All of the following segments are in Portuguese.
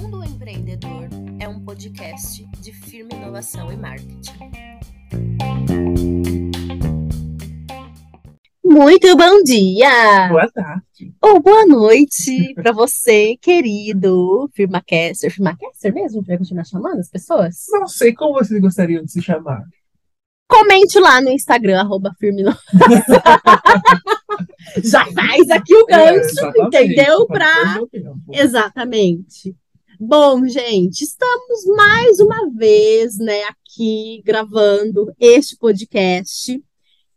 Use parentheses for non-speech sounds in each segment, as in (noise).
Mundo Empreendedor é um podcast de firma inovação e marketing. Muito bom dia! Boa tarde. Ou boa noite para você, (laughs) querido firmacaster. Firmacaster mesmo? Vai continuar chamando as pessoas? Não sei como vocês gostariam de se chamar. Comente lá no Instagram, arroba firme (laughs) Já faz aqui o (laughs) É, gancho, exatamente, entendeu? Pra. Exatamente. Bom, gente, estamos mais uma vez, né, aqui gravando este podcast.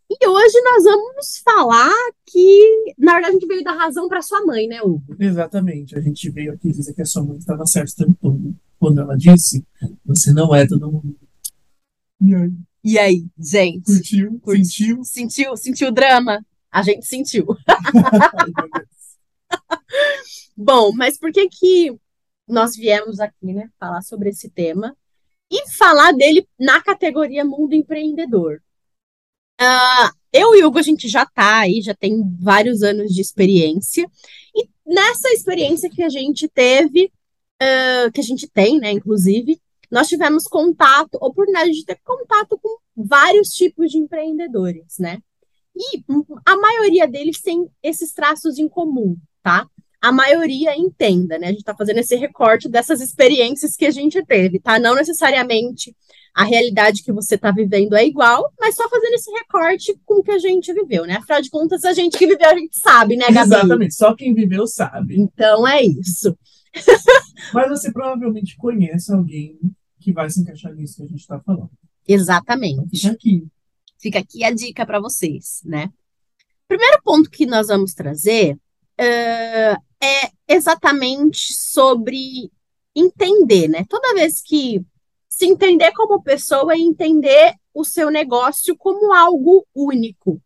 E hoje nós vamos falar que, na verdade, a gente veio dar razão para sua mãe, né, Hugo? Exatamente. A gente veio aqui dizer que a sua mãe estava certa o tempo todo. Quando ela disse, você não é todo mundo. E aí, E aí, gente? curtiu? Curti. Sentiu? Sentiu, sentiu o drama? A gente sentiu. (laughs) Bom, mas por que que nós viemos aqui, né, falar sobre esse tema e falar dele na categoria mundo empreendedor? Ah, eu e o Hugo, a gente já tá aí, já tem vários anos de experiência, e nessa experiência que a gente teve, ah, que a gente tem, né, inclusive, nós tivemos contato, oportunidade de ter contato com vários tipos de empreendedores, né? E a maioria deles tem esses traços em comum, tá? A maioria entenda, né? A gente está fazendo esse recorte dessas experiências que a gente teve, tá? Não necessariamente a realidade que você está vivendo é igual, mas só fazendo esse recorte com o que a gente viveu, né? Afinal de contas, a gente que viveu, a gente sabe, né, Gabi? Exatamente. Só quem viveu sabe. Então é isso. (laughs) Mas você provavelmente conhece alguém que vai se encaixar nisso que a gente está falando. Exatamente. Fica aqui. Fica aqui a dica para vocês, né? Primeiro ponto que nós vamos trazer eh, é exatamente sobre entender, né? Toda vez que se entender como pessoa e entender o seu negócio como algo único.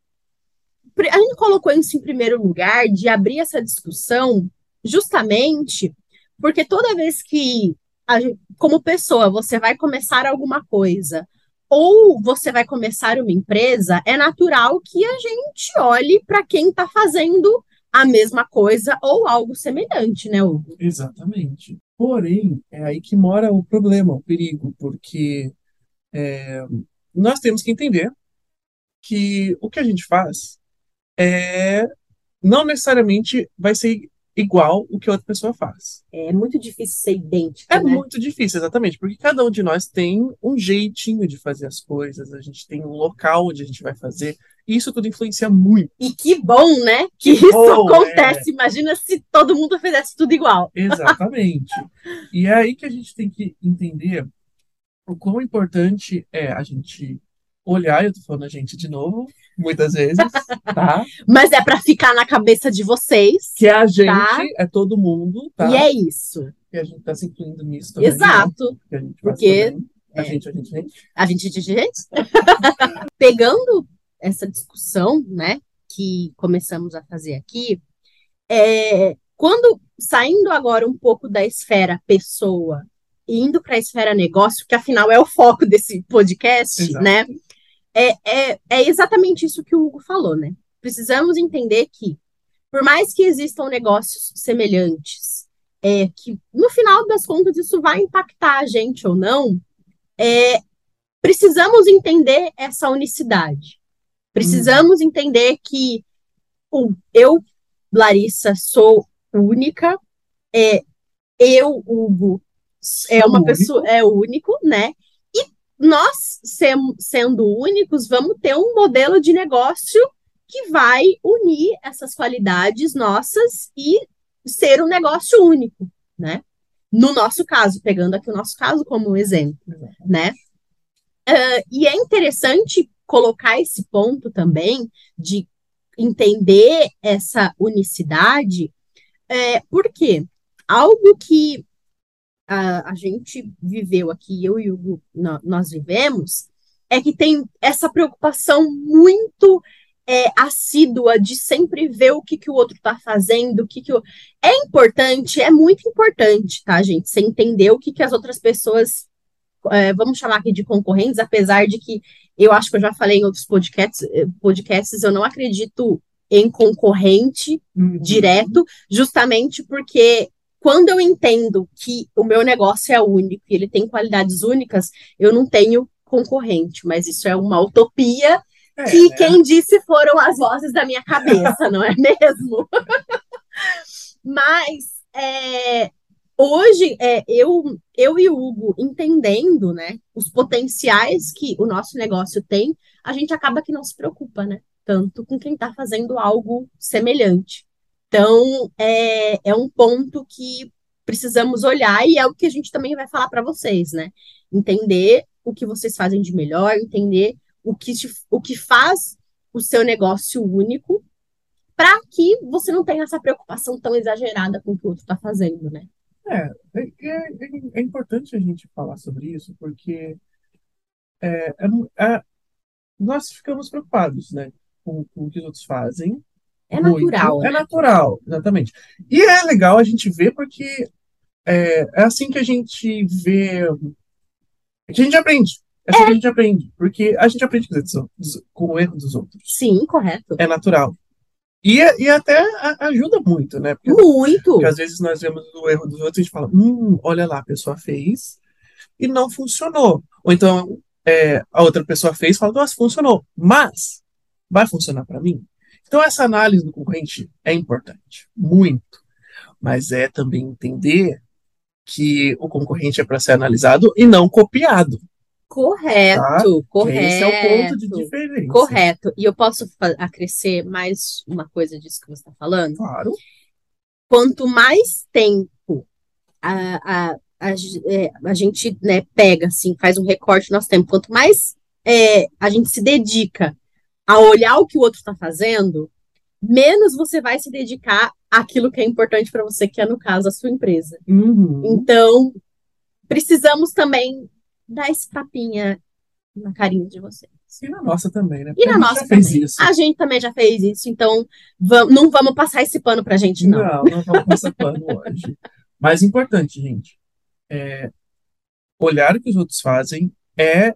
A gente colocou isso em primeiro lugar de abrir essa discussão justamente porque toda vez que, a gen- como pessoa, você vai começar alguma coisa ou você vai começar uma empresa, é natural que a gente olhe para quem está fazendo a mesma coisa ou algo semelhante, né, Hugo? Exatamente. Porém, é aí que mora o problema, o perigo, porque é, nós temos que entender que o que a gente faz é não necessariamente vai ser igual o que outra pessoa faz. É muito difícil ser idêntico, É né? muito difícil, exatamente, porque cada um de nós tem um jeitinho de fazer as coisas, a gente tem um local onde a gente vai fazer, e isso tudo influencia muito. E que bom, né? Que isso bom, acontece. Imagina se todo mundo fizesse tudo igual. (laughs) Exatamente. E é aí que a gente tem que entender o quão importante é a gente olhar, eu tô falando a gente de novo, muitas vezes, tá? (laughs) Mas é para ficar na cabeça de vocês. Que a gente Tá. é todo mundo, tá? E é isso. Que a gente tá se incluindo nisso também. né? Exato. Que a Porque- também. A é. gente, a gente, a gente. A gente de gente. (laughs) Pegando essa discussão, né, que começamos a fazer aqui, é, quando saindo agora um pouco da esfera pessoa indo para a esfera negócio, que afinal é o foco desse podcast, Exato. né? É, é, é exatamente isso que o Hugo falou, né? Precisamos entender que, por mais que existam negócios semelhantes, é, que no final das contas isso vai impactar a gente ou não, é, precisamos entender essa unicidade. Precisamos entender que o, eu, Larissa, sou única, é, eu, Hugo, é uma único. pessoa, é único, né? Nós, sem- sendo únicos, vamos ter um modelo de negócio que vai unir essas qualidades nossas e ser um negócio único, né? No nosso caso, pegando aqui o nosso caso como um exemplo, né? Ah, e é interessante colocar esse ponto também de entender essa unicidade, é, porque algo que a, a gente viveu aqui, eu e o Hugo, nó- nós vivemos, é que tem essa preocupação muito é, assídua de sempre ver o que, que o outro está fazendo, o que, que o... É importante, é muito importante, tá, gente? Você entender o que, que as outras pessoas, é, vamos chamar aqui de concorrentes, apesar de que eu acho que eu já falei em outros podcasts, eh, podcasts eu não acredito em concorrente Uhum. direto, justamente porque quando eu entendo que o meu negócio é único e ele tem qualidades únicas, eu não tenho concorrente, mas isso é uma utopia É, que né? quem disse foram as vozes da minha cabeça, não é mesmo? (laughs) Mas é, hoje é, eu, eu e o Hugo entendendo né, os potenciais que o nosso negócio tem, a gente acaba que não se preocupa, né? Tanto com quem está fazendo algo semelhante. Então, é, é um ponto que precisamos olhar e é o que a gente também vai falar para vocês, né? Entender o que vocês fazem de melhor, entender o que, te, o que faz o seu negócio único para que você não tenha essa preocupação tão exagerada com o que o outro está fazendo, né? É, é, é, é importante a gente falar sobre isso, porque é, é, é, nós ficamos preocupados, né, com, com o que os outros fazem. É natural, É né? natural, exatamente. E é legal a gente ver porque é, é assim que a gente vê, que a gente aprende. É assim que a gente aprende, porque a gente aprende com, o erro dos outros. Sim, correto. É natural. E, e até ajuda muito, né? Porque Muito. porque às vezes nós vemos o erro dos outros e a gente fala, hum, olha lá, a pessoa fez e não funcionou. Ou então é, a outra pessoa fez e fala, nossa, funcionou. Mas vai funcionar para mim? Então essa análise do concorrente é importante, muito. Mas é também entender que o concorrente é para ser analisado e não copiado. Correto, Que correto. Esse é o ponto de diferença. Correto. E eu posso acrescer mais uma coisa disso que você está falando? Claro. Quanto mais tempo a, a, a, é, a gente né, pega, assim, faz um recorte do nosso tempo, quanto mais é, a gente se dedica a olhar o que o outro está fazendo, menos você vai se dedicar àquilo que é importante para você, que é, no caso, a sua empresa. Uhum. Então, precisamos também dar esse tapinha na carinha de vocês. E na nossa também, né? E na Porque a gente nossa já fez isso. A gente também já fez isso, então vam- não vamos passar esse pano pra gente, não. Não, não vamos passar pano hoje. Mas importante, gente, é, olhar o que os outros fazem é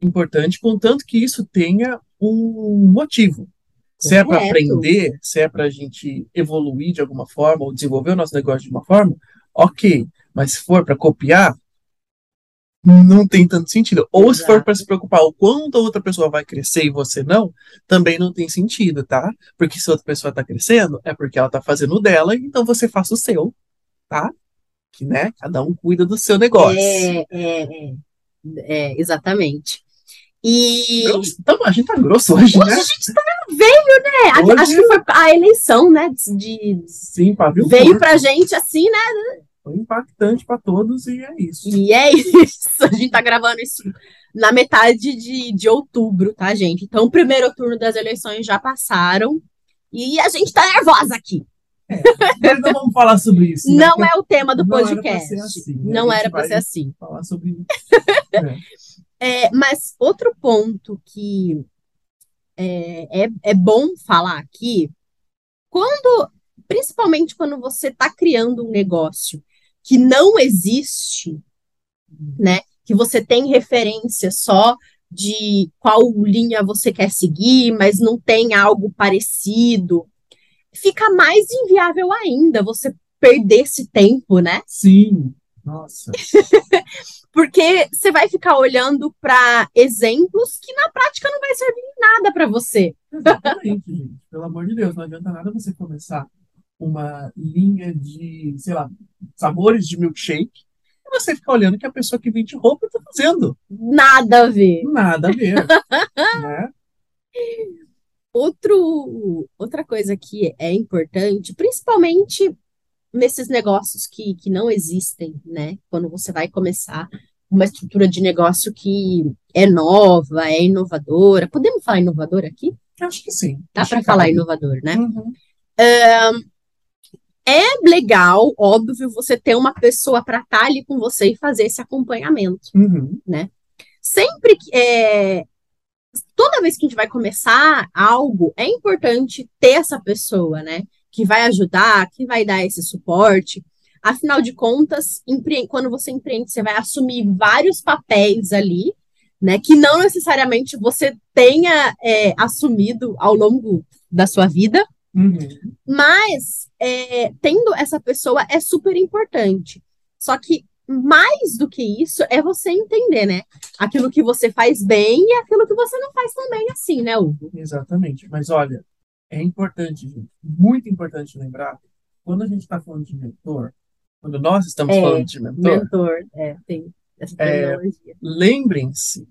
importante, contanto que isso tenha um motivo. Se é para aprender, se é para a gente evoluir de alguma forma, ou desenvolver o nosso negócio de uma forma, ok. Mas se for para copiar, não tem tanto sentido. Ou se for Exato. para se preocupar o quanto a outra pessoa vai crescer e você não, também não tem sentido, tá? Porque se outra pessoa está crescendo, é porque ela está fazendo o dela, então você faça o seu, tá? Que, né? Cada um cuida do seu negócio. É, é, é, é, exatamente. E Grosso. Então, a gente tá grosso hoje, hoje né? a gente tá veio, né? Hoje- Acho que foi a eleição, né? De, Sim, pavio veio curto. pra gente assim, né? Foi impactante para todos e é isso. E é (laughs) isso. A gente tá gravando isso na metade de, de outubro, tá, gente? Então, o primeiro turno das eleições já passaram. E a gente tá nervosa aqui. Mas não vamos falar sobre isso. né? Não é o tema do Não era pra podcast. ser assim, né? Não era pra vai- ser assim. Falar sobre (laughs) É, mas outro ponto que é, é, é bom falar aqui, quando, principalmente quando você está criando um negócio que não existe, né? Que você tem referência só de qual linha você quer seguir, mas não tem algo parecido, fica mais inviável ainda você perder esse tempo, né? Sim. Nossa. (laughs) Porque você vai ficar olhando para exemplos que na prática não vai servir em nada para você. Exatamente, gente. Pelo amor de Deus, não adianta nada você começar uma linha de, sei lá, sabores de milkshake e você ficar olhando que a pessoa que vende roupa tá fazendo. Nada a ver. Nada a ver. (laughs) né? Outro, outra coisa que é importante, principalmente nesses negócios que, que não existem, né? Quando você vai começar uma estrutura de negócio que é nova, é inovadora. Podemos falar inovadora aqui? Acho que sim. Dá para falar inovador, né? Uhum. É legal, óbvio, você ter uma pessoa para estar ali com você e fazer esse acompanhamento. Uhum. sempre que é, toda vez que a gente vai começar algo, é importante ter essa pessoa, né? Que vai ajudar, que vai dar esse suporte. Afinal de contas, quando você empreende, você vai assumir vários papéis ali, né? Que não necessariamente você tenha é, assumido ao longo da sua vida, Uhum. mas é, tendo essa pessoa é super importante. Só que mais do que isso é você entender, né? Aquilo que você faz bem e aquilo que você não faz tão bem assim, né, Hugo? Exatamente. Mas olha, é importante, gente, muito importante lembrar, quando a gente está falando de mentor, quando nós estamos É, falando de mentor, Mentor, é, tem essa É, lembrem-se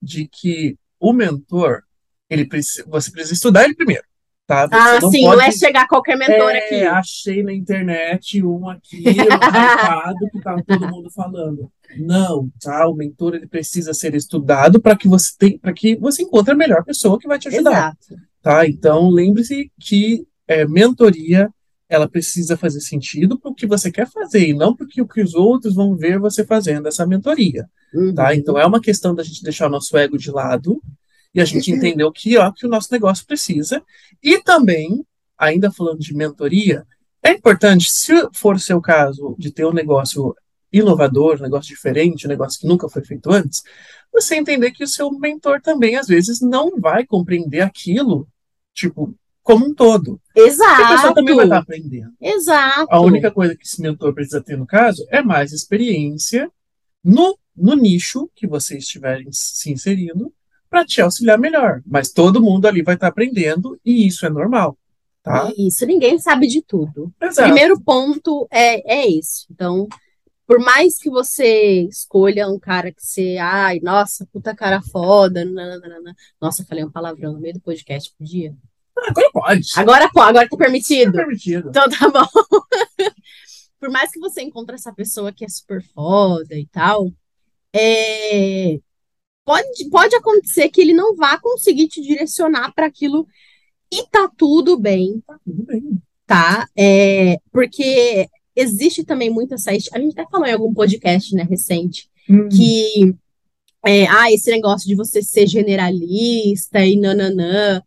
de que o mentor, ele precisa, você precisa estudar ele primeiro, tá? Você Ah, não sim, pode não é chegar qualquer mentor É, aqui. achei na internet um aqui, um que tá todo mundo falando. Não, tá? O mentor ele precisa ser estudado para que você tem, para que você encontre a melhor pessoa que vai te ajudar, Exato. Tá? Então lembre-se que é, mentoria ela precisa fazer sentido para o que você quer fazer e não porque o que os outros vão ver você fazendo essa mentoria, tá? Uhum. Então é uma questão da gente deixar o nosso ego de lado e a gente (laughs) entender o que, ó, que o nosso negócio precisa. E também, ainda falando de mentoria, é importante, se for o seu caso, de ter um negócio inovador, um negócio diferente, um negócio que nunca foi feito antes, você entender que o seu mentor também, às vezes, não vai compreender aquilo, tipo, como um todo. Porque a pessoa também vai estar Exato. aprendendo. Exato. A única coisa que esse mentor precisa ter, no caso, é mais experiência no, no nicho que você estiver in- se inserindo para te auxiliar melhor. Mas todo mundo ali vai estar aprendendo e isso é normal, tá? Isso, ninguém sabe de tudo. Exato. Primeiro ponto é, é isso. Então, por mais que você escolha um cara que você, ai, nossa, puta cara foda, nananana. nossa, falei um palavrão no meio do podcast, podia? Agora pode. Agora pô, agora tá permitido. permitido. Então tá bom. (laughs) Por mais que você encontre essa pessoa que é super foda e tal, é, pode, pode acontecer que ele não vá conseguir te direcionar para aquilo e tá tudo bem, Tudo bem. tá? É, porque existe também muito essa. A gente até falou em algum podcast, né, recente, Hum, que é, ah, esse negócio de você ser generalista e nananã.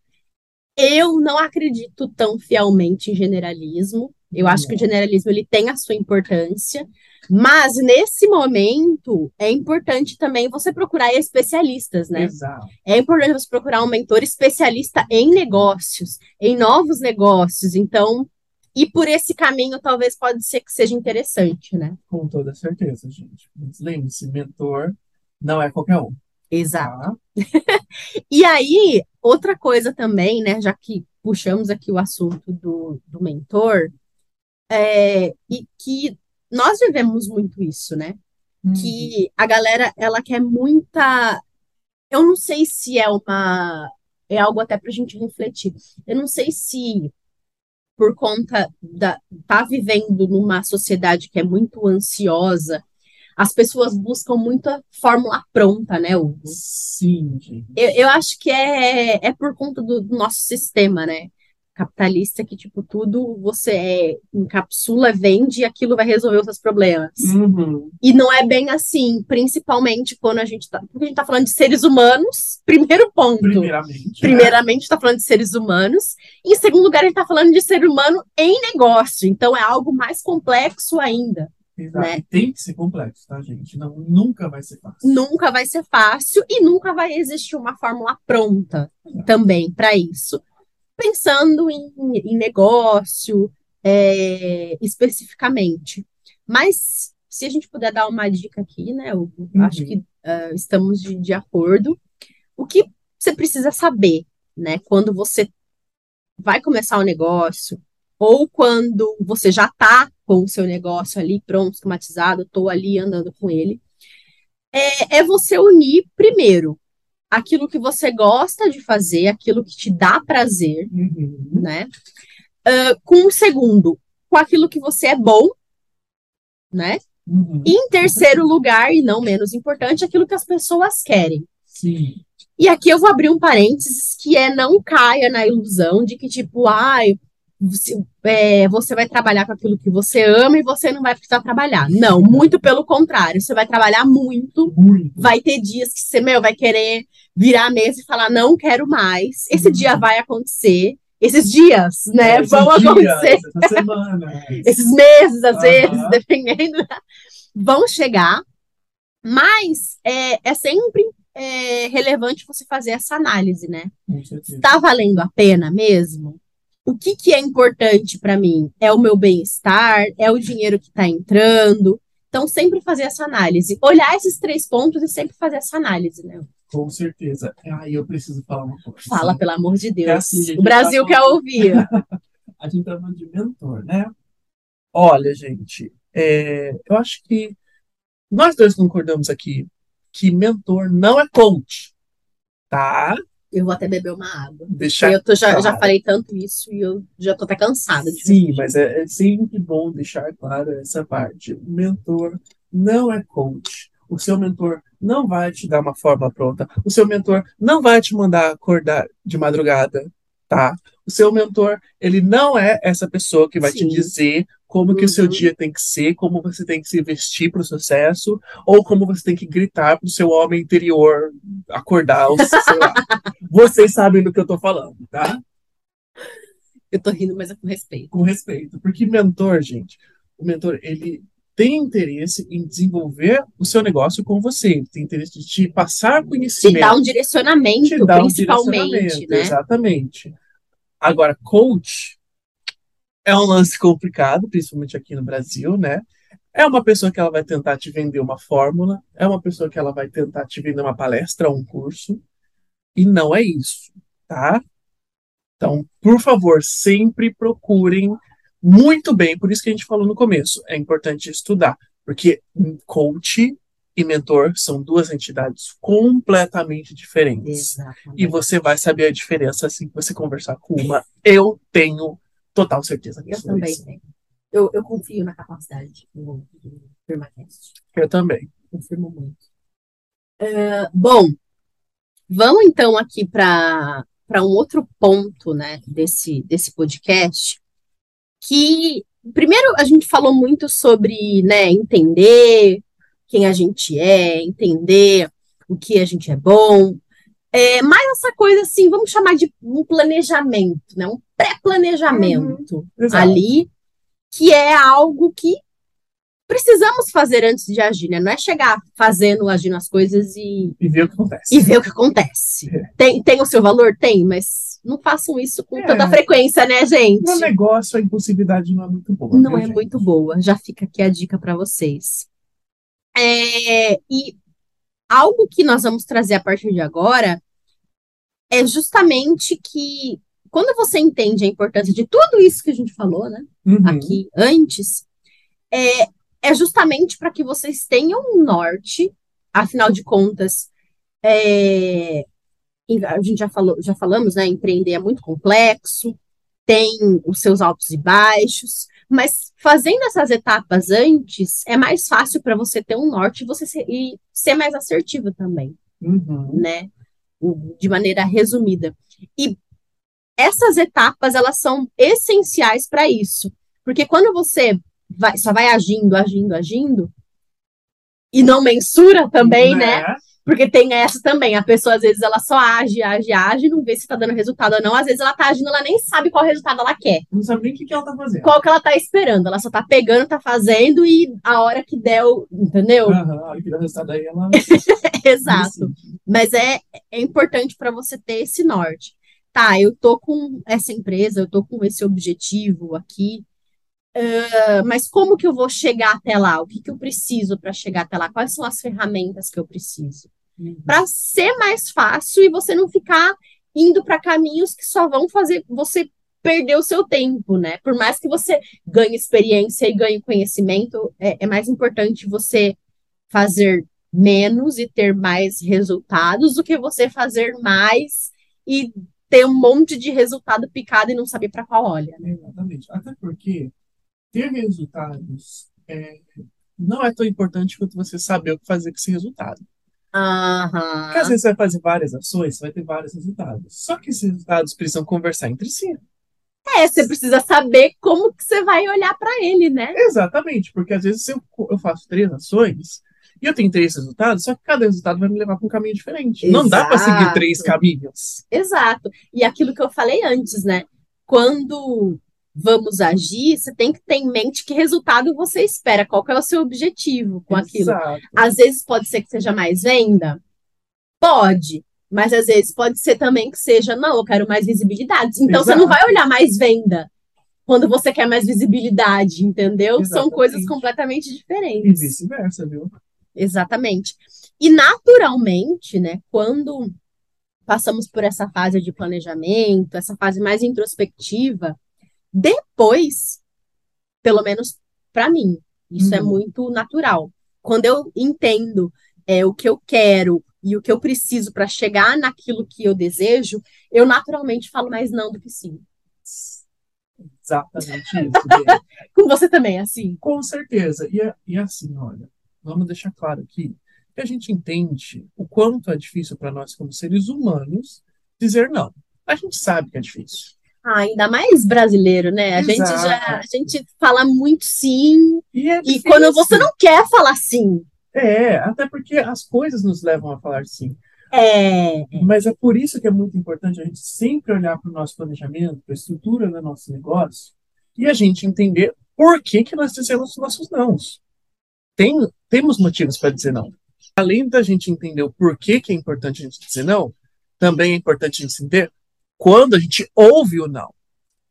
Eu não acredito tão fielmente em generalismo. Eu acho que o generalismo ele tem a sua importância, mas nesse momento é importante também você procurar especialistas, né? Exato. É importante você procurar um mentor especialista em negócios, em novos negócios. Então, ir por esse caminho talvez pode ser que seja interessante, né? Com toda certeza, gente. Mas lembre-se, mentor não é qualquer um, Exato. tá? (laughs) E aí, outra coisa também, né, já que puxamos aqui o assunto do, do mentor, é, e que nós vivemos muito isso, né? Hum, Que a galera, ela quer muita. Eu não sei se é uma. É algo até pra gente refletir. Eu não sei se por conta da tá vivendo numa sociedade que é muito ansiosa, as pessoas buscam muita fórmula pronta, né, Hugo? Sim. Eu, eu acho que é, é por conta do, do nosso sistema, né? Capitalista, que, tipo, tudo você é, encapsula, vende e aquilo vai resolver os seus problemas. Uhum. E não é bem assim, principalmente quando a gente tá. Porque a gente tá falando de seres humanos, (laughs) primeiro ponto. Primeiramente. né? Primeiramente, a gente tá falando de seres humanos. Em segundo lugar, a gente tá falando de ser humano em negócio. Então, é algo mais complexo ainda. Exato. né? Tem que ser complexo, tá, gente? Não, nunca vai ser fácil. nunca vai ser fácil e nunca vai existir uma fórmula pronta também para isso. Pensando em, em negócio é, especificamente. Mas se a gente puder dar uma dica aqui, né, Hugo? Uhum. Acho que ah, estamos de, de acordo. O que você precisa saber, né, quando você vai começar o negócio, ou quando você já está com o seu negócio ali pronto, esquematizado, estou ali andando com ele, é, é você unir primeiro aquilo que você gosta de fazer, aquilo que te dá prazer, Uhum. né? Ah, com o segundo, com aquilo que você é bom, né? Uhum. E em terceiro lugar, e não menos importante, aquilo que as pessoas querem. Sim. E aqui eu vou abrir um parênteses que é não caia na ilusão de que, tipo, ai, você, é, você vai trabalhar com aquilo que você ama e você não vai precisar trabalhar. Não, muito pelo contrário, você vai trabalhar muito, Muito. vai ter dias que você, meu, vai querer virar a mesa e falar, não quero mais. Esse Uhum. dia vai acontecer. Esses dias, né, Esses vão dias, acontecer. Essa semana. (laughs) Esses meses, às vezes, dependendo, vão chegar. Mas é, é sempre é relevante você fazer essa análise, né? Está valendo a pena mesmo? O que, que é importante para mim? É o meu bem-estar? É o dinheiro que está entrando? Então, sempre fazer essa análise. Olhar esses três pontos e sempre fazer essa análise, né? Com certeza. Aí eu preciso falar uma coisa. Fala, pelo amor de Deus. É assim, o Brasil tá quer ouvir. (laughs) A gente tá falando de mentor, né? Olha, gente, é, eu acho que nós dois concordamos aqui que mentor não é coach, tá? Eu vou até beber uma água. Deixar Eu tô- já, já claro. falei tanto isso e eu já tô até cansada de Sim, mas é, é sempre bom deixar claro essa parte. O mentor não é coach. O seu mentor não vai te dar uma forma pronta. O seu mentor não vai te mandar acordar de madrugada, tá? O seu mentor, ele não é essa pessoa que vai te Sim. dizer como que o seu Uhum. dia tem que ser, como você tem que se vestir para o sucesso, ou como você tem que gritar para o seu homem interior acordar, ou sei lá. Vocês sabem do que eu tô falando, tá? Eu tô rindo, mas é com respeito. com respeito. Porque mentor, gente, o mentor, ele tem interesse em desenvolver o seu negócio com você. Ele tem interesse de te passar Te conhecimento. dar um direcionamento, te dar um principalmente, direcionamento, né? Exatamente. Agora, coach é um lance complicado, principalmente aqui no Brasil, né? É uma pessoa que ela vai tentar te vender uma fórmula, é uma pessoa que ela vai tentar te vender uma palestra um curso, e não é isso, tá? Então, por favor, sempre procurem muito bem, por isso que a gente falou no começo, é importante estudar, porque coach e mentor são duas entidades completamente diferentes. Exatamente. E você vai saber a diferença assim que você conversar com uma. Eu tenho total certeza Eu disso. também Luiz. tenho. Eu, eu confio na capacidade do, Firmacast. Eu também. Confirmo muito. É, bom, vamos então aqui para para um outro ponto, né, desse, desse podcast, que primeiro a gente falou muito sobre, né, entender quem a gente é, entender o que a gente é bom, é, mais essa coisa assim, vamos chamar de um planejamento, né, um pré-planejamento Exato. ali, que é algo que precisamos fazer antes de agir, né? Não é chegar fazendo, agindo as coisas e, E ver o que acontece. e ver o que acontece. Tem, tem o seu valor? Tem, mas não façam isso com É. tanta frequência, né, gente? No negócio, a impulsividade não é muito boa. Não viu, é gente? muito boa. Já fica aqui a dica para vocês. É, e algo que nós vamos trazer a partir de agora é justamente que quando você entende a importância de tudo isso que a gente falou, né? Uhum. aqui antes, é, é justamente para que vocês tenham um norte, afinal de contas, é, a gente já falou, já falamos, né? Empreender é muito complexo, tem os seus altos e baixos, mas fazendo essas etapas antes é mais fácil para você ter um norte e você ser, e ser mais assertivo também Uhum. né? De maneira resumida. E essas etapas, elas são essenciais para isso. Porque quando você vai, só vai agindo, agindo, agindo, e não mensura também, né? Porque tem essa também. A pessoa, às vezes, ela só age, age, age, não vê se tá dando resultado ou não. Às vezes ela tá agindo, ela nem sabe qual resultado ela quer. Não sabe nem o que, que ela tá fazendo. Qual que ela tá esperando. Ela só tá pegando, tá fazendo, e a hora que der, entendeu? Aham, a hora que dá o resultado aí, ela. (laughs) Exato. Mas é, é importante para você ter esse norte. Tá, eu tô com essa empresa, eu tô com esse objetivo aqui, ah, mas como que eu vou chegar até lá? O que que eu preciso para chegar até lá? Quais são as ferramentas que eu preciso? Para ser mais fácil e você não ficar indo para caminhos que só vão fazer você perder o seu tempo, né? Por mais que você ganhe experiência e ganhe conhecimento, é, é mais importante você fazer menos e ter mais resultados do que você fazer mais e ter um monte de resultado picado e não saber para qual olha. né? Exatamente. Até porque ter resultados é, não é tão importante quanto você saber o que fazer com esse resultado. Porque às vezes você vai fazer várias ações, você vai ter vários resultados. Só que esses resultados precisam conversar entre si. É, você precisa saber como que você vai olhar para ele, né? Exatamente, porque às vezes eu, eu faço três ações e eu tenho três resultados, só que cada resultado vai me levar para um caminho diferente. Não dá para seguir Exato. três caminhos. Exato. E aquilo que eu falei antes, né? Quando vamos agir, você tem que ter em mente que resultado você espera, qual que é o seu objetivo com aquilo. Exato. Às vezes pode ser que seja mais venda, Pode, mas às vezes pode ser também que seja, não, eu quero mais visibilidade. Então Exato. você não vai olhar mais venda quando você quer mais visibilidade, entendeu? Exatamente. São coisas completamente diferentes. E vice-versa, viu? Exatamente. E naturalmente, né, quando passamos por essa fase de planejamento, essa fase mais introspectiva, depois, pelo menos para mim, isso é uhum. é muito natural. Quando eu entendo é, o que eu quero e o que eu preciso para chegar naquilo que eu desejo, eu naturalmente falo mais não do que sim. Exatamente (laughs) isso. Com você também, assim? Com certeza. E, é, e é assim, olha, vamos deixar claro aqui que a gente entende o quanto é difícil para nós, como seres humanos, dizer não. A gente sabe que é difícil. Ah, ainda mais brasileiro, né? A Exato. gente já a gente fala muito sim. E, é e quando você não quer falar sim. É, até porque as coisas nos levam a falar sim. É. Mas é por isso que é muito importante a gente sempre olhar para o nosso planejamento, para a estrutura do nosso negócio, e a gente entender por que, que nós dizemos os nossos nãos. Tem, temos motivos para dizer não. Além da gente entender o porquê que é importante a gente dizer não, também é importante a gente entender quando a gente ouve o não.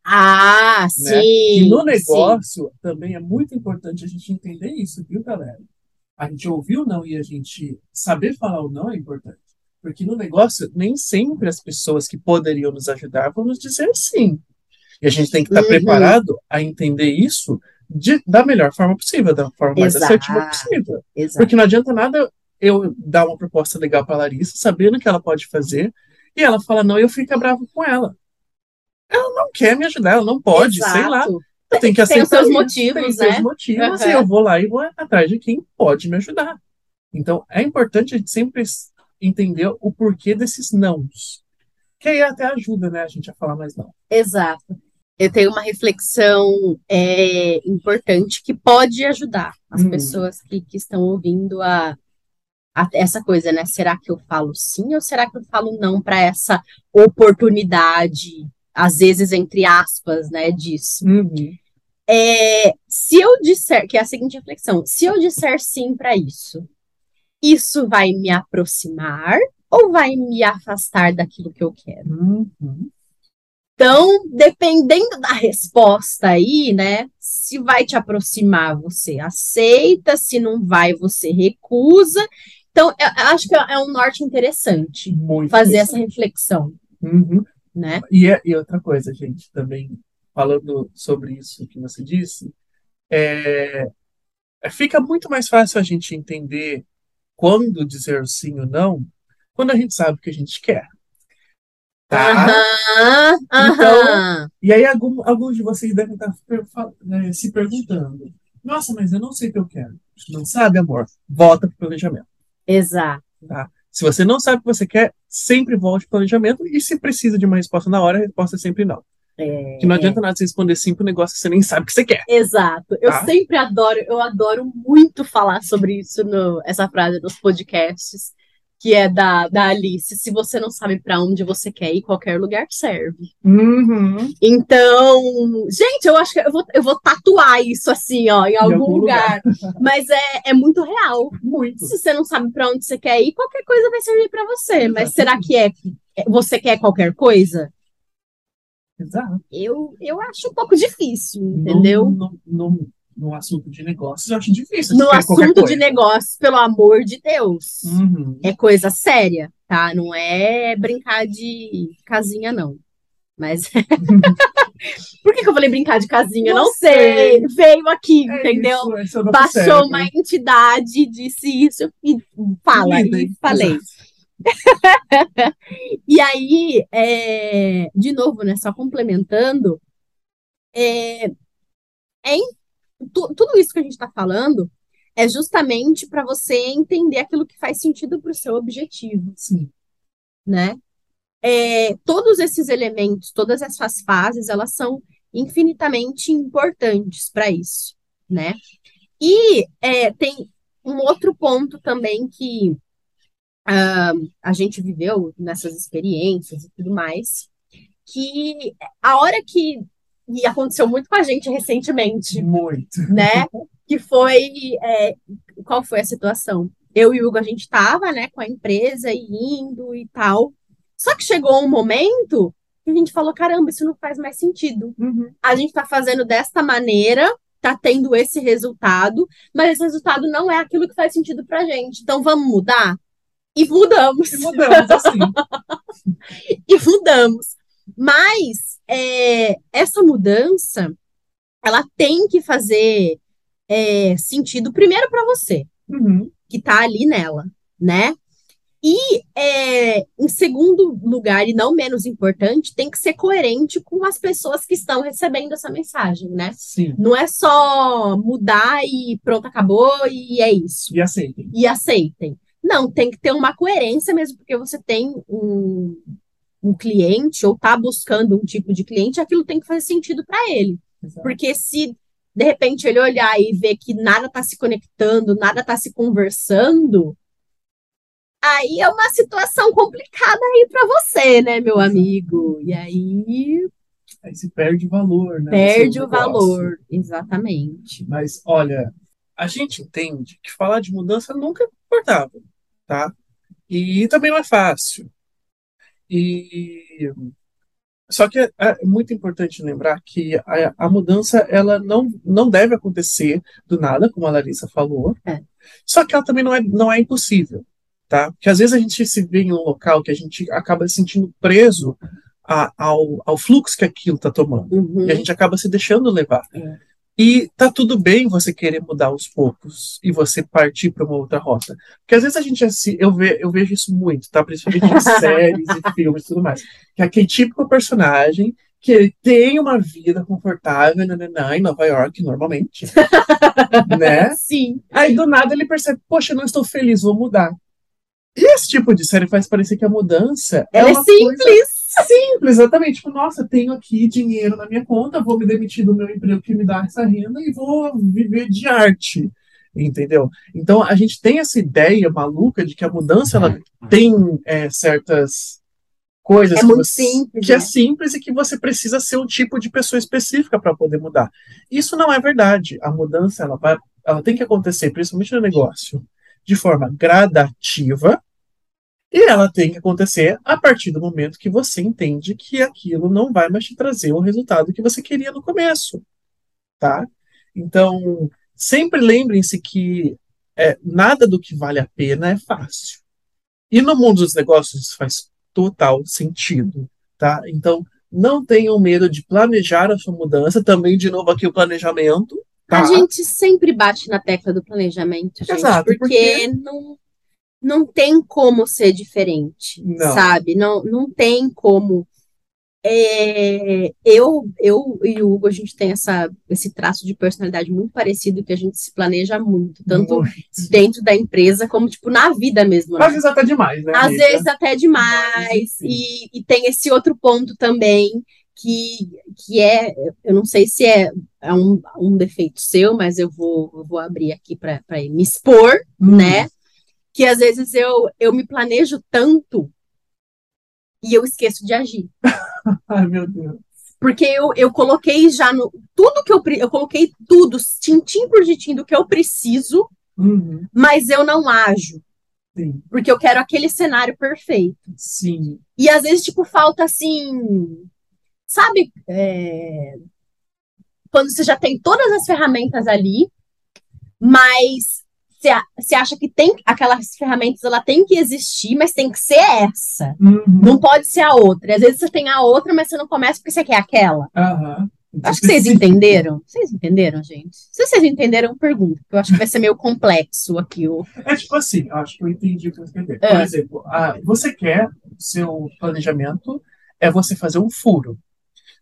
Ah, né? sim. E no negócio sim. também é muito importante a gente entender isso, viu, galera? A gente ouvir o não e a gente saber falar o não é importante. Porque no negócio, nem sempre as pessoas que poderiam nos ajudar vão nos dizer sim. E a gente tem que estar uhum. preparado a entender isso de, da melhor forma possível, da forma mais assertiva possível. Exato. Porque não adianta nada eu dar uma proposta legal para a Larissa, sabendo que ela pode fazer, e ela fala não, e eu fico bravo com ela. Ela não quer me ajudar, ela não pode, Exato. sei lá. Eu tenho que aceitar tem os seus motivos, tem né? seus motivos, uhum. e eu vou lá e vou atrás de quem pode me ajudar. Então, é importante a gente sempre entender o porquê desses nãos. Que aí até ajuda, né, a gente a falar mais não. Exato. Eu tenho uma reflexão é, importante que pode ajudar as hum. pessoas que, que estão ouvindo a, essa coisa, né? Será que eu falo sim ou será que eu falo não para essa oportunidade, às vezes entre aspas, né, disso? Uhum. É, se eu disser, que é a seguinte reflexão, se eu disser sim para isso, isso vai me aproximar ou vai me afastar daquilo que eu quero? Uhum. Então, dependendo da resposta aí, né? Se vai te aproximar, você aceita, se não vai, você recusa. Então, acho que é um norte interessante Muito fazer essa reflexão. Uhum. Né? E, é, e outra coisa, gente, também falando sobre isso que você disse, é, é fica muito mais fácil a gente entender quando dizer sim ou não, quando a gente sabe o que a gente quer. Tá? Uhum, então, e aí algum, alguns de vocês devem estar né, se perguntando: Nossa, mas eu não sei o que eu quero. Não sabe, amor? Volta para o planejamento. Exato. Tá? Se você não sabe o que você quer, sempre volte para o planejamento. E se precisa de uma resposta na hora, a resposta é sempre não. É, que não adianta nada você responder sim para um negócio que você nem sabe o que você quer. Exato. Eu tá? sempre adoro, eu adoro muito falar sobre isso, no, essa frase nos podcasts, que é da, da Alice. Se você não sabe para onde você quer ir, qualquer lugar serve. Uhum. Então, gente, eu acho que eu vou, eu vou tatuar isso assim, ó, em algum, algum lugar. lugar. Mas é, é muito real. Muito. Se você não sabe para onde você quer ir, qualquer coisa vai servir para você. Exatamente. Mas será que é você quer qualquer coisa? Exato. Eu, eu acho um pouco difícil, entendeu? No, no, no, no assunto de negócios, eu acho difícil. No assunto de negócios, pelo amor de Deus. Uhum. É coisa séria, tá? Não é brincar de casinha, não. Mas. (laughs) Por que, que, eu falei brincar de casinha? Não, não sei. sei. Veio aqui, é entendeu? Isso, é Baixou uma entidade, disse isso e fala. e falei. (laughs) E aí, é, de novo, né, só complementando, é, é tu, tudo isso que a gente está falando é justamente para você entender aquilo que faz sentido para o seu objetivo. Sim. Né? É, todos esses elementos, todas essas fases, elas são infinitamente importantes para isso, né? E é, tem um outro ponto também que uh, a gente viveu nessas experiências e tudo mais, que a hora que. E aconteceu muito com a gente recentemente. Muito. Né? Que foi. É, qual foi a situação? eu e o Hugo, a gente tava, né, com a empresa e indo e tal. Só que chegou um momento que a gente falou, caramba, isso não faz mais sentido. Uhum. A gente tá fazendo desta maneira, tá tendo esse resultado, mas esse resultado não é aquilo que faz sentido pra gente. Então vamos mudar? E mudamos. E mudamos, assim. (laughs) e mudamos. Mas é, essa mudança, ela tem que fazer é, sentido primeiro para você, Uhum. que tá ali nela, né? E é, em segundo lugar, e não menos importante, tem que ser coerente com as pessoas que estão recebendo essa mensagem, né? Sim. Não é só mudar e pronto, acabou e é isso. E aceitem. E aceitem. Não, tem que ter uma coerência mesmo, porque você tem um, um cliente ou tá buscando um tipo de cliente, aquilo tem que fazer sentido para ele. Exato. Porque se de repente ele olhar e ver que nada está se conectando, nada está se conversando, aí é uma situação complicada aí para você, né, meu Exato. amigo? E aí Aí se perde o valor, né? perde o valor, exatamente. Mas, olha, a gente entende que falar de mudança nunca é confortável, tá? E também não é fácil. E só que é, é muito importante lembrar que a, a mudança ela não, não deve acontecer do nada, como a Larissa falou. É. Só que ela também não é, não é impossível, tá? Porque às vezes a gente se vê em um local que a gente acaba se sentindo preso a- ao, ao fluxo que aquilo está tomando. Uhum. E a gente acaba se deixando levar. É. E tá tudo bem você querer mudar aos poucos e você partir para uma outra rota. Porque às vezes a gente assim, eu, ve, eu vejo isso muito, tá? Principalmente em (laughs) séries e filmes e tudo mais. Que é aquele típico personagem que ele tem uma vida confortável nananã, em Nova York, normalmente. (laughs) né? Sim. Aí do nada ele percebe, poxa, não estou feliz, vou mudar. E esse tipo de série faz parecer que a mudança Ela é uma coisa simples. Simples, exatamente. Tipo, nossa, tenho aqui dinheiro na minha conta, vou me demitir do meu emprego que me dá essa renda e vou viver de arte. Entendeu? Então a gente tem essa ideia maluca de que a mudança ela tem é, certas coisas É que, muito você- simples, que é né? simples e que você precisa ser um tipo de pessoa específica para poder mudar. Isso não é verdade. A mudança ela vai, ela tem que acontecer, principalmente no negócio, de forma gradativa. E ela tem que acontecer a partir do momento que você entende que aquilo não vai mais te trazer o resultado que você queria no começo, tá? Então, sempre lembrem-se que é, nada do que vale a pena é fácil. E no mundo dos negócios isso faz total sentido, tá? Então, não tenham medo de planejar a sua mudança. Também, de novo, aqui o planejamento. Tá? A gente sempre bate na tecla do planejamento, gente, Exato, porque, porque- não, não tem como ser diferente, Não. sabe? Não, não tem como. É, eu, eu e o Hugo, a gente tem essa, esse traço de personalidade muito parecido, que a gente se planeja muito, tanto Muito. dentro da empresa como, tipo, na vida mesmo, né? Às vezes até demais, né? Às amiga? vezes até demais. E, e tem esse outro ponto também, que, que é, eu não sei se é, é um, um defeito seu, mas eu vou, eu vou abrir aqui para me expor, Hum. né? Que às vezes eu, eu me planejo tanto e eu esqueço de agir. (laughs) Ai, meu Deus. Porque eu, eu coloquei já no. Tudo que eu. Eu coloquei tudo, tintim por tintim do que eu preciso, Uhum. mas eu não ajo. Sim, Porque eu quero aquele cenário perfeito. sim. E às vezes, tipo, falta assim. Sabe? é, Quando você já tem todas as ferramentas ali, mas você, a- acha que tem aquelas ferramentas, ela tem que existir, mas tem que ser essa. Uhum. Não pode ser a outra. Às vezes você tem a outra, mas você não começa porque você quer aquela. Aham. Acho que vocês entenderam. Vocês entenderam, gente? Se vocês entenderam, pergunta. porque Eu acho que vai ser meio complexo aqui. O... É tipo assim, eu acho que eu entendi o que dizer. É. Por exemplo, ah, você quer, seu planejamento é você fazer um furo.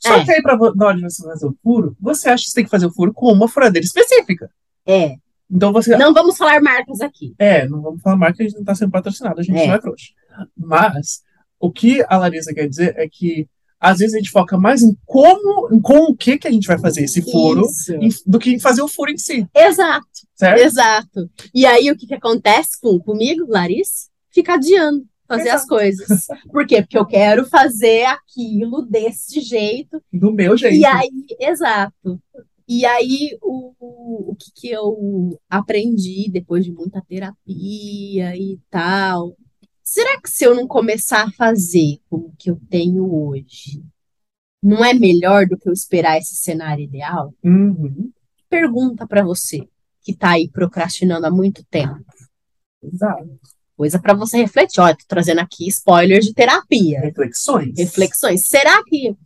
Só É. que aí, pra, na hora de você fazer o furo, você acha que você tem que fazer o furo com uma furadeira específica. É. Então você. Não vamos falar marcas aqui. É, não vamos falar marca, a gente não está sendo patrocinado, a gente É. não é trouxa. Mas o que a Larissa quer dizer é que às vezes a gente foca mais em como, em com o que, que a gente vai fazer esse furo, em- do que em fazer o furo em si, Exato. certo? Exato. E aí, o que, que acontece com, comigo, Larissa? Fica adiando fazer as Exato. coisas. (laughs) Por quê? Porque eu quero fazer aquilo desse jeito. Do meu jeito. E aí, exato. E aí, o, o que, que eu aprendi depois de muita terapia e tal? Será que se eu não começar a fazer como que eu tenho hoje, não é melhor do que eu esperar esse cenário ideal? Uhum. Pergunta para você que tá aí procrastinando há muito tempo. Exato. Coisa para você refletir. Olha, tô trazendo aqui spoilers de terapia. Reflexões. Reflexões. Será que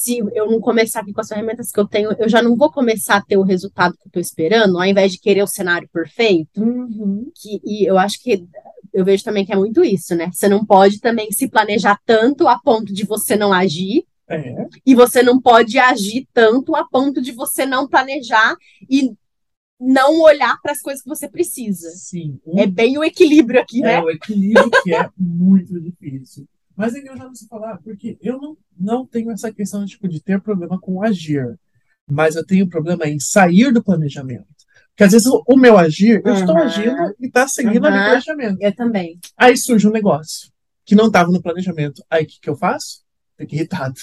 se eu não começar aqui com as ferramentas que eu tenho, eu já não vou começar a ter o resultado que eu tô esperando, ao invés de querer o cenário perfeito? Uhum. Que, e eu acho que eu vejo também que é muito isso, né? Você não pode também se planejar tanto a ponto de você não agir, É. e você não pode agir tanto a ponto de você não planejar e não olhar para as coisas que você precisa. Sim. É bem o equilíbrio aqui, É né? o equilíbrio que é muito difícil. (laughs) Mas já não sei falar, porque eu não, não tenho essa questão tipo, de ter problema com agir, mas eu tenho problema em sair do planejamento. Porque às vezes o, meu agir, eu estou agindo e está seguindo Uhum. o planejamento. Eu também. Aí surge um negócio que não estava no planejamento. Aí o que, que eu faço? Fico irritado.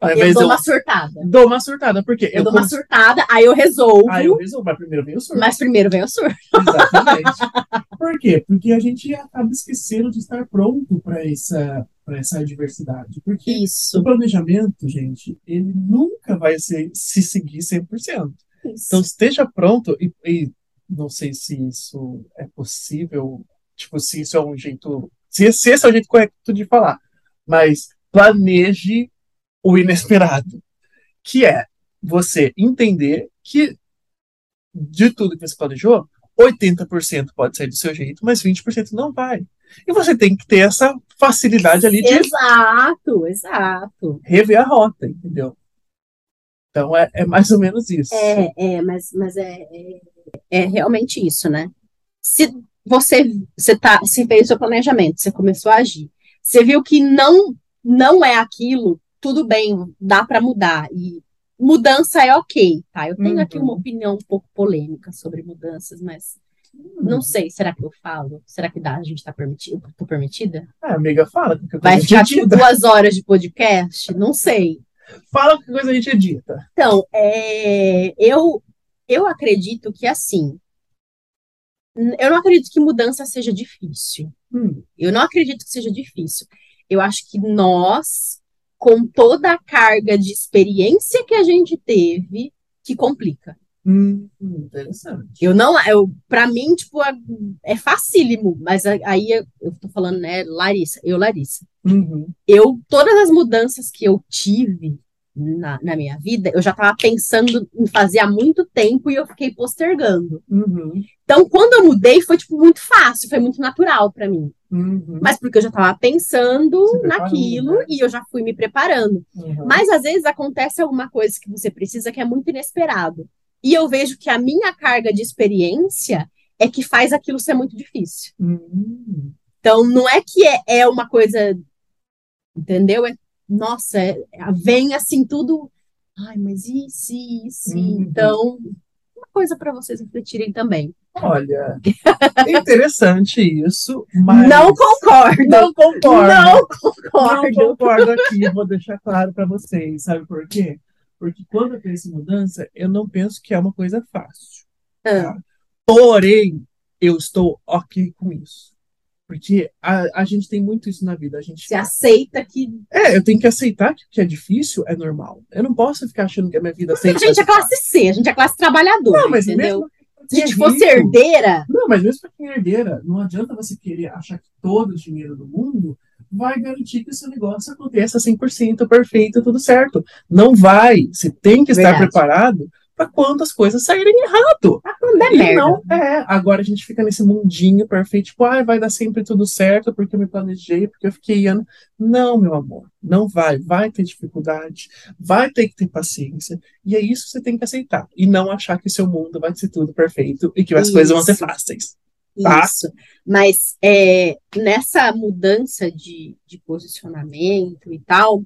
Ao Eu dou eu uma surtada. dou uma surtada, porque Eu, dou uma cons- surtada, aí eu resolvo, Aí eu resolvo, mas primeiro vem o surto. mas primeiro vem o surto. Exatamente. (laughs) Por quê? Porque a gente acaba esquecendo de estar pronto para essa, essa adversidade. Porque Isso. o planejamento, gente, ele nunca vai ser, se seguir 100%. Então esteja pronto e, e não sei se isso é possível, tipo, se isso é um jeito, se, se esse é o jeito correto de falar, mas planeje o inesperado, que é você entender que de tudo que você planejou, 80% pode sair do seu jeito, mas 20% não vai. E você tem que ter essa facilidade ali de Exato, exato. rever a rota, entendeu? Então é, é mais ou menos isso. É, é, mas, mas é, é, é realmente isso, né? Se você, você tá, você fez o seu planejamento, você começou a agir, você viu que não, não é aquilo, tudo bem, dá para mudar. E mudança é ok, tá? Eu tenho aqui Uhum. uma opinião um pouco polêmica sobre mudanças, mas não sei, será que eu falo? Será que dá? A gente tá permitido? Tô permitida? Ah, amiga, fala que coisa Vai ficar tipo duas horas de podcast? Não sei. Fala que coisa a gente edita. Então, é, eu, eu acredito que assim, eu não acredito que mudança seja difícil. Hum, Eu não acredito que seja difícil. Eu acho que nós, com toda a carga de experiência que a gente teve, que complica. hum, interessante. Eu não, eu, para mim, tipo, é, é facílimo, mas aí eu, eu tô falando, né, Larissa, eu, Larissa. Uhum, eu, todas as mudanças que eu tive na, na minha vida, eu já estava pensando em fazer há muito tempo e eu fiquei postergando. uhum, Então, quando eu mudei, foi tipo muito fácil, foi muito natural para mim. uhum, Mas porque eu já estava pensando naquilo né? e eu já fui me preparando. uhum. Mas às vezes acontece alguma coisa que você precisa que é muito inesperado. E eu vejo que a minha carga de experiência é que faz aquilo ser muito difícil. Hum, Então, não é que é, é uma coisa, entendeu? É, nossa, é- vem assim tudo. Ai, mas e se, e se? Uhum. Então, uma coisa para vocês refletirem também. olha, é interessante isso, mas Não concordo! não concordo. Não Não concordo! concordo aqui, vou deixar claro para vocês, sabe por quê? Porque quando eu penso em mudança, eu não penso que é uma coisa fácil. Ah, Porém, eu estou ok com isso. Porque a, a gente tem muito isso na vida. A gente Você aceita que. É, eu tenho que aceitar que, que é difícil, é normal. Eu não posso ficar achando que a minha vida Porque a gente é classe C, a gente é classe trabalhadora, Não, mas entendeu? mesmo Se a gente é fosse rico- herdeira, Não, mas mesmo para quem é herdeira, não adianta você querer achar que todo o dinheiro do mundo vai garantir que o seu negócio aconteça 100% perfeito, tudo certo. Não vai. Você tem que estar Verdade. preparado para quando as coisas saírem errado. tá é merda. não é. Agora a gente fica nesse mundinho perfeito, tipo, ah, vai dar sempre tudo certo porque eu me planejei, porque eu fiquei ano. Não, meu amor, não vai. Vai ter dificuldade, vai ter que ter paciência. E é isso que você tem que aceitar. E não achar que seu mundo vai ser tudo perfeito e que as coisas vão ser Isso. fáceis. Tá. Isso. Mas é, nessa mudança de, de posicionamento e tal,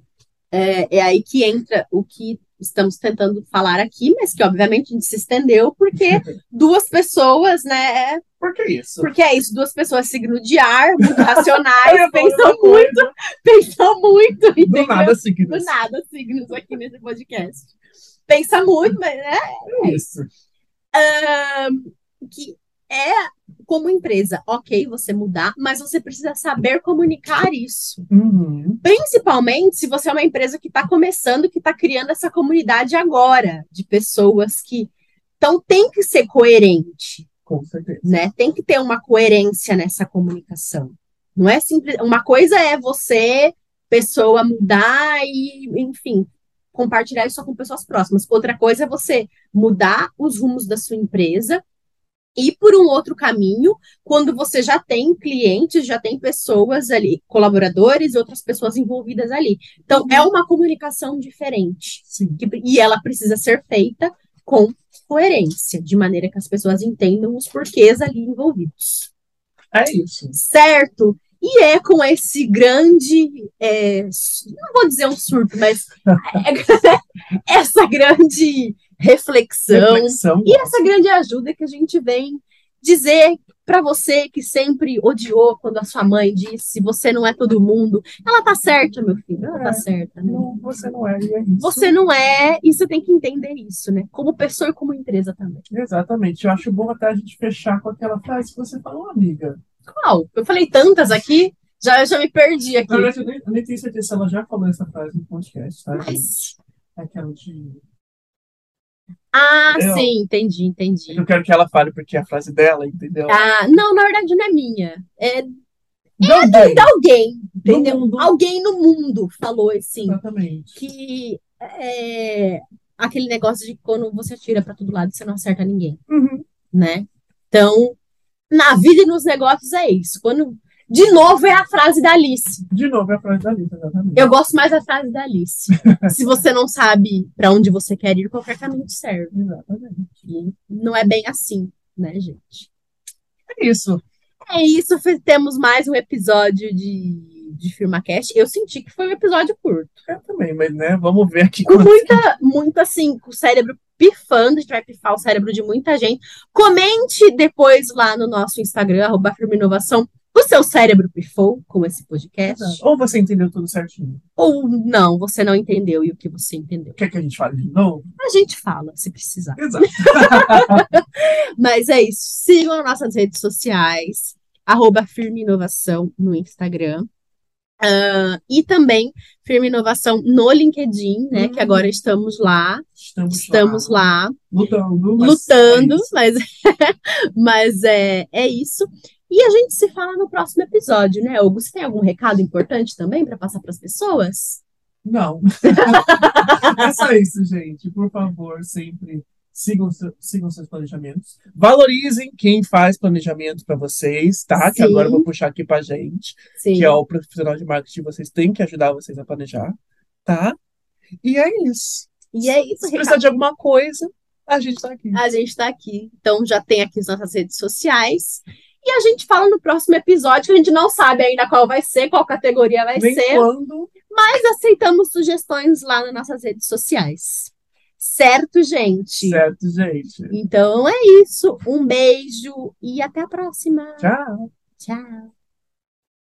é, é aí que entra o que estamos tentando falar aqui, mas que obviamente a gente se estendeu porque (laughs) duas pessoas, né? Por que isso? Porque é isso, duas pessoas signo de ar, muito (laughs) racionais, pensam muito, pensam muito, Do entendeu? nada signos. Do nada, signos aqui nesse podcast. Pensa muito, mas né, isso. que é como empresa, ok, você mudar, mas você precisa saber comunicar isso. Uhum. Principalmente se você é uma empresa que está começando, que está criando essa comunidade agora, de pessoas que. Então tem que ser coerente. Com certeza. Né? Tem que ter uma coerência nessa comunicação. Não é simples. Uma coisa é você, pessoa, mudar e, enfim, compartilhar isso só com pessoas próximas. Outra coisa é você mudar os rumos da sua empresa ir por um outro caminho quando você já tem clientes, já tem pessoas ali, colaboradores e outras pessoas envolvidas ali. Então, é uma comunicação diferente. Que, e ela precisa ser feita com coerência, de maneira que as pessoas entendam os porquês ali envolvidos. É isso. Certo? E é com esse grande, é, não vou dizer um surto, mas (laughs) é, (laughs) essa grande reflexão, reflexão, e essa grande ajuda que a gente vem dizer para você que sempre odiou quando a sua mãe disse você não é todo mundo. Ela tá certa, meu filho. Ela tá é, tá certa. Né? Não, você não é, é isso. Você não é, e você tem que entender isso, né? Como pessoa e como empresa também. Exatamente. Eu acho bom até a gente fechar com aquela frase que você falou, amiga. Qual? Eu falei tantas aqui, já, já me perdi aqui. Na verdade, eu nem, eu nem tenho certeza se ela já falou essa frase no podcast, tá? Mas... É aquela de ah, entendeu? sim, entendi, entendi. Eu quero que ela fale porque é a frase dela, entendeu? Ah, não, na verdade não é minha. É, de é alguém, de alguém entendeu? No alguém no mundo falou assim. Exatamente. Que é aquele negócio de quando você atira para todo lado você não acerta ninguém, uhum. né? Então, na vida e nos negócios é isso. Quando de novo é a frase da Alice. De novo é a frase da Alice, exatamente. Eu gosto mais da frase da Alice. Se você não sabe para onde você quer ir, qualquer caminho serve. Exatamente. E não é bem assim, né, gente? É isso. É isso. Temos mais um episódio de, de FirmaCast. Eu senti que foi um episódio curto. Eu também, mas né, vamos ver aqui. Com muita, muita assim, com o cérebro pifando, a gente vai pifar o cérebro de muita gente. Comente depois lá no nosso Instagram, arroba Firma Inovação o seu cérebro pifou com esse podcast? Ou você entendeu tudo certinho? Ou não, você não entendeu e o que você entendeu? Quer que a gente fale de novo? A gente fala, se precisar. Exato. (laughs) Mas é isso. Sigam nossas redes sociais, arroba Firme Inovação no Instagram. Uh, e também Firme Inovação no LinkedIn, né? Hum. Que agora estamos lá. Estamos, estamos lá. lá. Lutando. Mas lutando, é mas, (laughs) mas é, é isso. E a gente se fala no próximo episódio, né, Hugo? Você tem algum recado importante também para passar para as pessoas? Não. é só isso, gente. Por favor, sempre sigam, sigam seus planejamentos. Valorizem quem faz planejamento para vocês, tá? Sim. Que agora eu vou puxar aqui para gente, Sim. que é o profissional de marketing. Vocês têm que ajudar vocês a planejar, tá? E é isso. E é isso. Se precisar de alguma coisa, a gente está aqui. A gente está aqui. Então já tem aqui as nossas redes sociais. E a gente fala no próximo episódio, que a gente não sabe ainda qual vai ser, qual categoria vai Nem ser. Quando. Mas aceitamos sugestões lá nas nossas redes sociais. Certo, gente? Certo, gente. Então é isso. Um beijo e até a próxima. Tchau. Tchau.